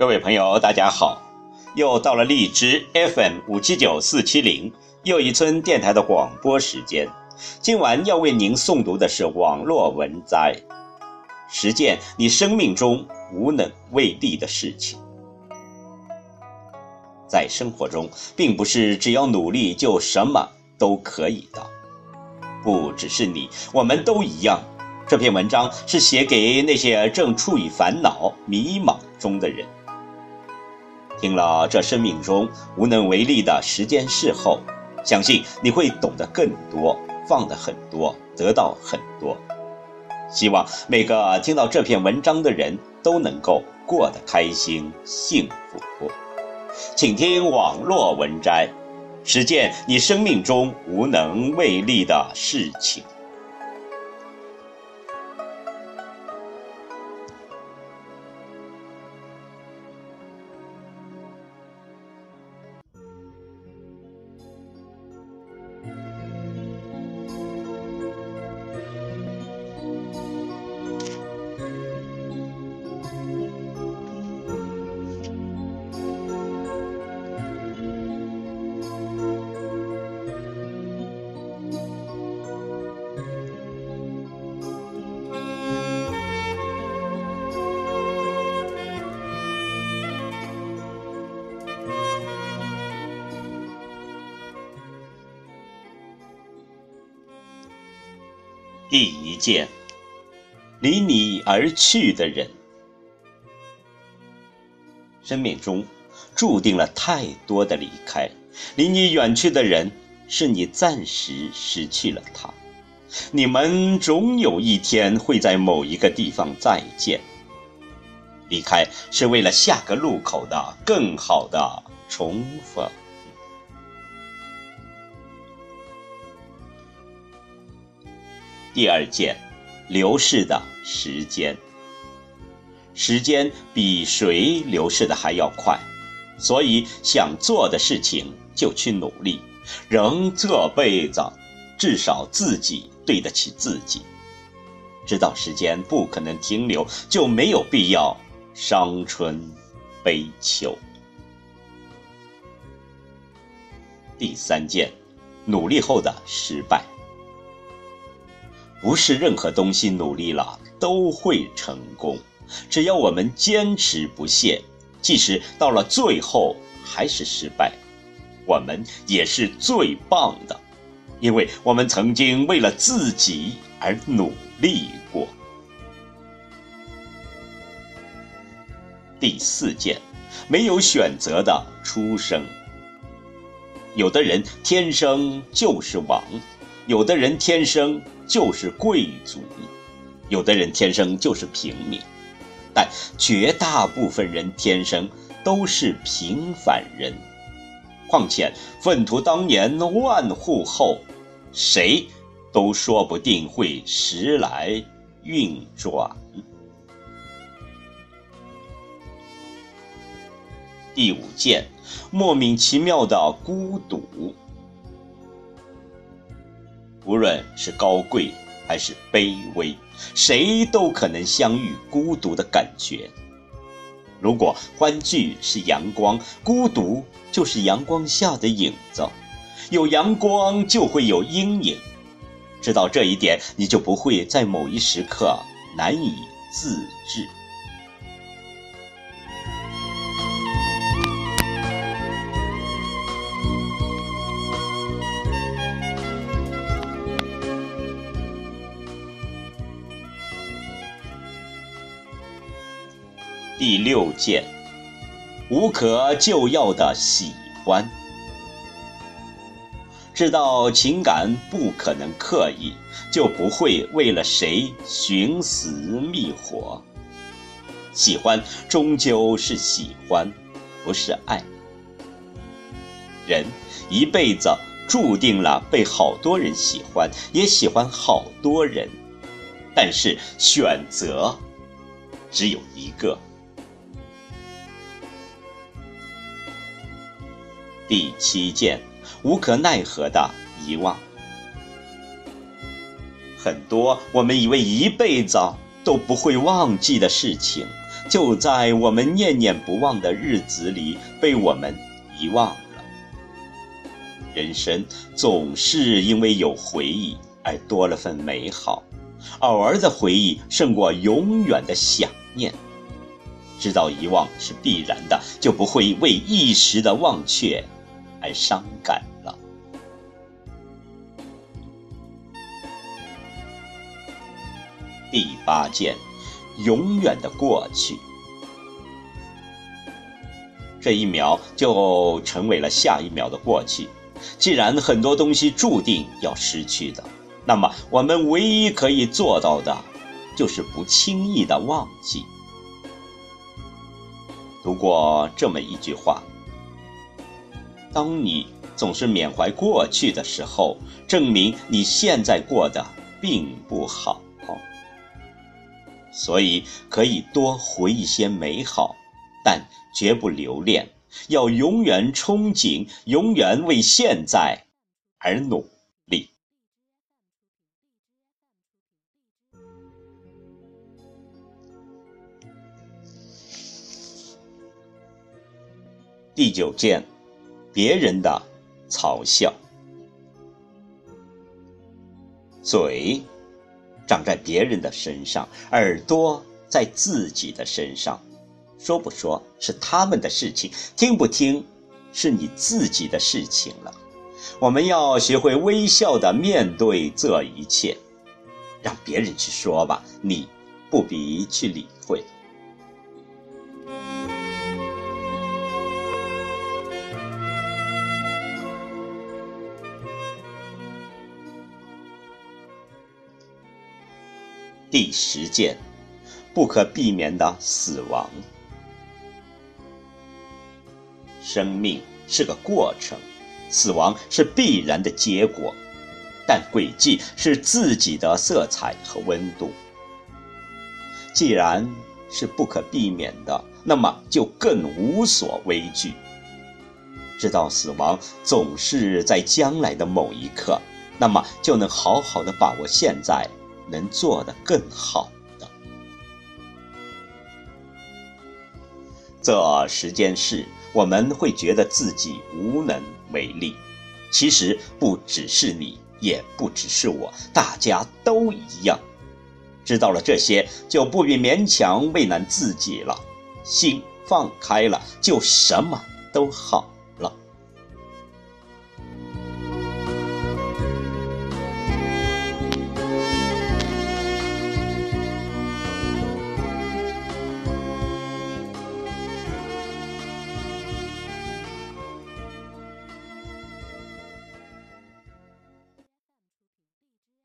各位朋友，大家好！又到了荔枝 FM 五七九四七零又一村电台的广播时间。今晚要为您诵读的是网络文摘：实践你生命中无能为力的事情。在生活中，并不是只要努力就什么都可以的。不只是你，我们都一样。这篇文章是写给那些正处于烦恼、迷茫中的人。听了这生命中无能为力的十件事后，相信你会懂得更多，放得很多，得到很多。希望每个听到这篇文章的人都能够过得开心、幸福。请听网络文摘，实践你生命中无能为力的事情。第一件，离你而去的人。生命中注定了太多的离开，离你远去的人，是你暂时失去了他。你们总有一天会在某一个地方再见。离开是为了下个路口的更好的重逢。第二件，流逝的时间。时间比谁流逝的还要快，所以想做的事情就去努力。人这辈子，至少自己对得起自己。知道时间不可能停留，就没有必要伤春悲秋。第三件，努力后的失败。不是任何东西努力了都会成功，只要我们坚持不懈，即使到了最后还是失败，我们也是最棒的，因为我们曾经为了自己而努力过。第四件，没有选择的出生。有的人天生就是王。有的人天生就是贵族，有的人天生就是平民，但绝大部分人天生都是平凡人。况且粪土当年万户后，谁都说不定会时来运转。第五件，莫名其妙的孤独。无论是高贵还是卑微，谁都可能相遇孤独的感觉。如果欢聚是阳光，孤独就是阳光下的影子。有阳光就会有阴影，知道这一点，你就不会在某一时刻难以自制。第六件，无可救药的喜欢。知道情感不可能刻意，就不会为了谁寻死觅活。喜欢终究是喜欢，不是爱。人一辈子注定了被好多人喜欢，也喜欢好多人，但是选择只有一个。第七件，无可奈何的遗忘。很多我们以为一辈子都不会忘记的事情，就在我们念念不忘的日子里被我们遗忘了。人生总是因为有回忆而多了份美好，偶尔的回忆胜过永远的想念。知道遗忘是必然的，就不会为一时的忘却而伤感了。第八件，永远的过去。这一秒就成为了下一秒的过去。既然很多东西注定要失去的，那么我们唯一可以做到的，就是不轻易的忘记。读过这么一句话：当你总是缅怀过去的时候，证明你现在过得并不好。所以可以多回忆些美好，但绝不留恋，要永远憧憬，永远为现在而努力。第九件，别人的嘲笑，嘴。长在别人的身上，耳朵在自己的身上，说不说是他们的事情，听不听是你自己的事情了。我们要学会微笑的面对这一切，让别人去说吧，你不必去理会。第十件，不可避免的死亡。生命是个过程，死亡是必然的结果，但轨迹是自己的色彩和温度。既然是不可避免的，那么就更无所畏惧。知道死亡总是在将来的某一刻，那么就能好好的把握现在。能做得更好的，这十件事，我们会觉得自己无能为力。其实不只是你，也不只是我，大家都一样。知道了这些，就不必勉强为难自己了。心放开了，就什么都好。